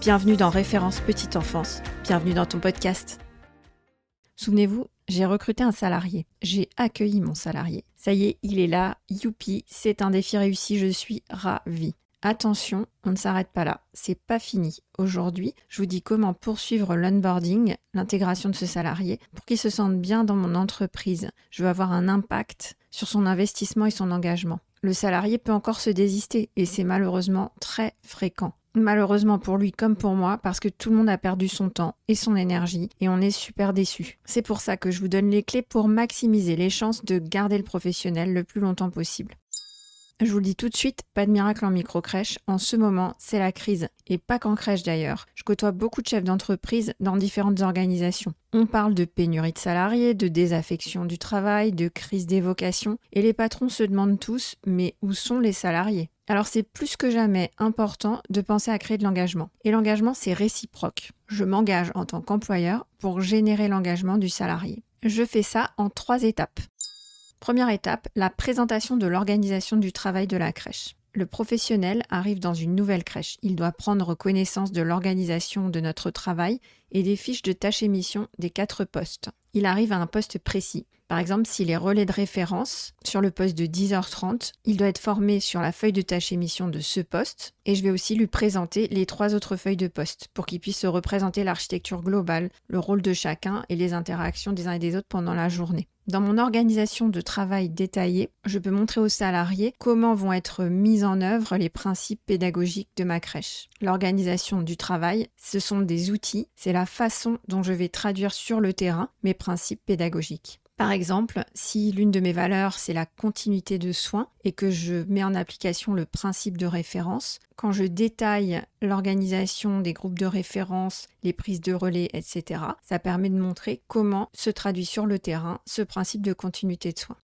Bienvenue dans Référence Petite Enfance. Bienvenue dans ton podcast. Souvenez-vous, j'ai recruté un salarié. J'ai accueilli mon salarié. Ça y est, il est là. Youpi, c'est un défi réussi. Je suis ravie. Attention, on ne s'arrête pas là. C'est pas fini. Aujourd'hui, je vous dis comment poursuivre l'onboarding, l'intégration de ce salarié, pour qu'il se sente bien dans mon entreprise. Je veux avoir un impact sur son investissement et son engagement. Le salarié peut encore se désister et c'est malheureusement très fréquent. Malheureusement pour lui comme pour moi, parce que tout le monde a perdu son temps et son énergie et on est super déçus. C'est pour ça que je vous donne les clés pour maximiser les chances de garder le professionnel le plus longtemps possible. Je vous le dis tout de suite, pas de miracle en micro-crèche. En ce moment, c'est la crise. Et pas qu'en crèche d'ailleurs. Je côtoie beaucoup de chefs d'entreprise dans différentes organisations. On parle de pénurie de salariés, de désaffection du travail, de crise des vocations. Et les patrons se demandent tous, mais où sont les salariés? Alors c'est plus que jamais important de penser à créer de l'engagement. Et l'engagement, c'est réciproque. Je m'engage en tant qu'employeur pour générer l'engagement du salarié. Je fais ça en trois étapes. Première étape, la présentation de l'organisation du travail de la crèche. Le professionnel arrive dans une nouvelle crèche. Il doit prendre connaissance de l'organisation de notre travail et des fiches de tâches et missions des quatre postes. Il arrive à un poste précis. Par exemple, s'il est relais de référence sur le poste de 10h30, il doit être formé sur la feuille de tâche et mission de ce poste et je vais aussi lui présenter les trois autres feuilles de poste pour qu'il puisse se représenter l'architecture globale, le rôle de chacun et les interactions des uns et des autres pendant la journée. Dans mon organisation de travail détaillée, je peux montrer aux salariés comment vont être mis en œuvre les principes pédagogiques de ma crèche. L'organisation du travail, ce sont des outils, c'est la façon dont je vais traduire sur le terrain mes principes pédagogiques. Par exemple, si l'une de mes valeurs, c'est la continuité de soins et que je mets en application le principe de référence, quand je détaille l'organisation des groupes de référence, les prises de relais, etc., ça permet de montrer comment se traduit sur le terrain ce principe de continuité de soins.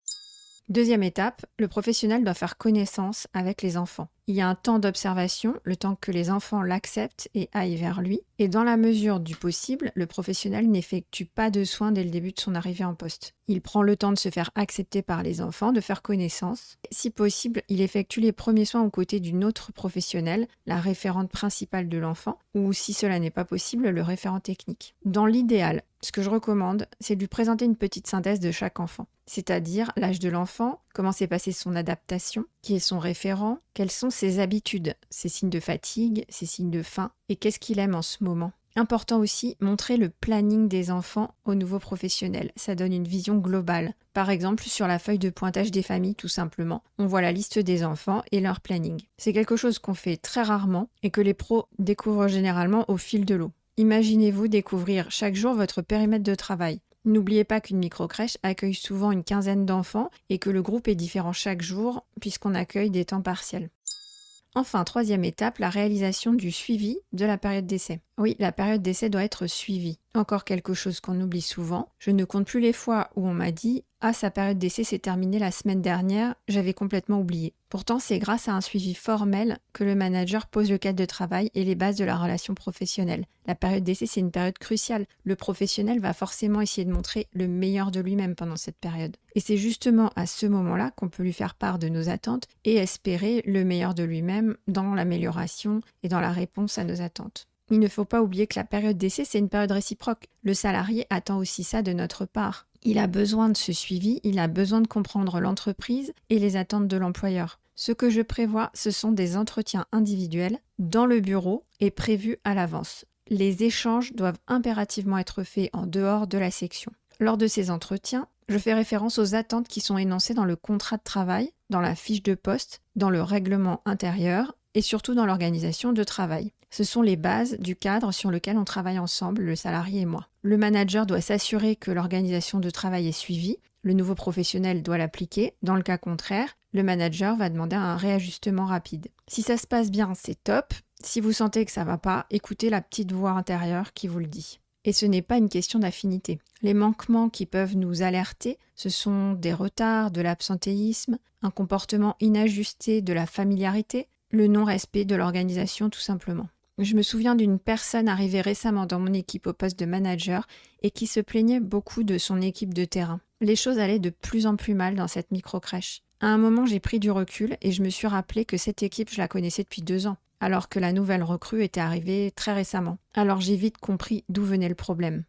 Deuxième étape, le professionnel doit faire connaissance avec les enfants. Il y a un temps d'observation, le temps que les enfants l'acceptent et aillent vers lui. Et dans la mesure du possible, le professionnel n'effectue pas de soins dès le début de son arrivée en poste. Il prend le temps de se faire accepter par les enfants, de faire connaissance. Si possible, il effectue les premiers soins aux côtés d'une autre professionnelle, la référente principale de l'enfant, ou si cela n'est pas possible, le référent technique. Dans l'idéal, ce que je recommande, c'est de lui présenter une petite synthèse de chaque enfant, c'est-à-dire l'âge de l'enfant, comment s'est passée son adaptation, qui est son référent, quelles sont ses habitudes, ses signes de fatigue, ses signes de faim, et qu'est-ce qu'il aime en ce moment? Important aussi, montrer le planning des enfants aux nouveaux professionnels. Ça donne une vision globale. Par exemple, sur la feuille de pointage des familles, tout simplement, on voit la liste des enfants et leur planning. C'est quelque chose qu'on fait très rarement et que les pros découvrent généralement au fil de l'eau. Imaginez-vous découvrir chaque jour votre périmètre de travail. N'oubliez pas qu'une microcrèche accueille souvent une quinzaine d'enfants et que le groupe est différent chaque jour puisqu'on accueille des temps partiels. Enfin, troisième étape, la réalisation du suivi de la période d'essai. Oui, la période d'essai doit être suivie. Encore quelque chose qu'on oublie souvent. Je ne compte plus les fois où on m'a dit Ah, sa période d'essai s'est terminée la semaine dernière, j'avais complètement oublié. Pourtant, c'est grâce à un suivi formel que le manager pose le cadre de travail et les bases de la relation professionnelle. La période d'essai, c'est une période cruciale. Le professionnel va forcément essayer de montrer le meilleur de lui-même pendant cette période. Et c'est justement à ce moment-là qu'on peut lui faire part de nos attentes et espérer le meilleur de lui-même dans l'amélioration et dans la réponse à nos attentes. Il ne faut pas oublier que la période d'essai, c'est une période réciproque. Le salarié attend aussi ça de notre part. Il a besoin de ce suivi, il a besoin de comprendre l'entreprise et les attentes de l'employeur. Ce que je prévois, ce sont des entretiens individuels dans le bureau et prévus à l'avance. Les échanges doivent impérativement être faits en dehors de la section. Lors de ces entretiens, je fais référence aux attentes qui sont énoncées dans le contrat de travail, dans la fiche de poste, dans le règlement intérieur et surtout dans l'organisation de travail. Ce sont les bases du cadre sur lequel on travaille ensemble, le salarié et moi. Le manager doit s'assurer que l'organisation de travail est suivie, le nouveau professionnel doit l'appliquer, dans le cas contraire, le manager va demander un réajustement rapide. Si ça se passe bien, c'est top. Si vous sentez que ça va pas, écoutez la petite voix intérieure qui vous le dit. Et ce n'est pas une question d'affinité. Les manquements qui peuvent nous alerter, ce sont des retards, de l'absentéisme, un comportement inajusté de la familiarité, le non-respect de l'organisation tout simplement. Je me souviens d'une personne arrivée récemment dans mon équipe au poste de manager et qui se plaignait beaucoup de son équipe de terrain. Les choses allaient de plus en plus mal dans cette micro-crèche. À un moment, j'ai pris du recul et je me suis rappelé que cette équipe, je la connaissais depuis deux ans, alors que la nouvelle recrue était arrivée très récemment. Alors j'ai vite compris d'où venait le problème.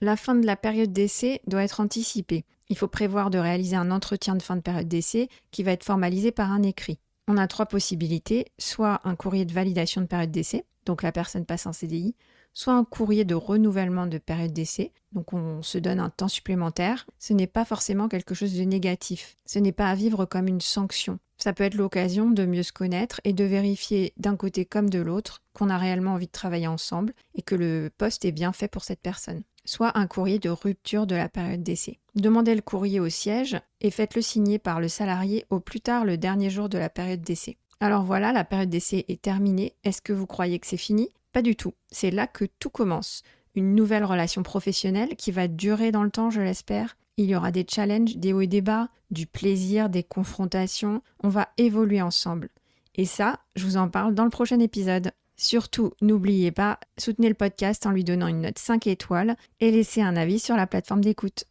La fin de la période d'essai doit être anticipée. Il faut prévoir de réaliser un entretien de fin de période d'essai qui va être formalisé par un écrit on a trois possibilités, soit un courrier de validation de période d'essai, donc la personne passe en CDI, soit un courrier de renouvellement de période d'essai, donc on se donne un temps supplémentaire. Ce n'est pas forcément quelque chose de négatif, ce n'est pas à vivre comme une sanction. Ça peut être l'occasion de mieux se connaître et de vérifier d'un côté comme de l'autre qu'on a réellement envie de travailler ensemble et que le poste est bien fait pour cette personne soit un courrier de rupture de la période d'essai. Demandez le courrier au siège et faites-le signer par le salarié au plus tard le dernier jour de la période d'essai. Alors voilà, la période d'essai est terminée. Est-ce que vous croyez que c'est fini? Pas du tout. C'est là que tout commence. Une nouvelle relation professionnelle qui va durer dans le temps, je l'espère. Il y aura des challenges, des hauts et des bas, du plaisir, des confrontations. On va évoluer ensemble. Et ça, je vous en parle dans le prochain épisode. Surtout, n'oubliez pas, soutenez le podcast en lui donnant une note 5 étoiles et laissez un avis sur la plateforme d'écoute.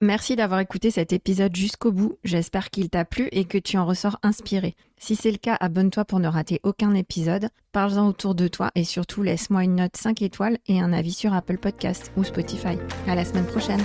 Merci d'avoir écouté cet épisode jusqu'au bout. J'espère qu'il t'a plu et que tu en ressors inspiré. Si c'est le cas, abonne-toi pour ne rater aucun épisode. Parle-en autour de toi et surtout laisse-moi une note 5 étoiles et un avis sur Apple Podcast ou Spotify. À la semaine prochaine.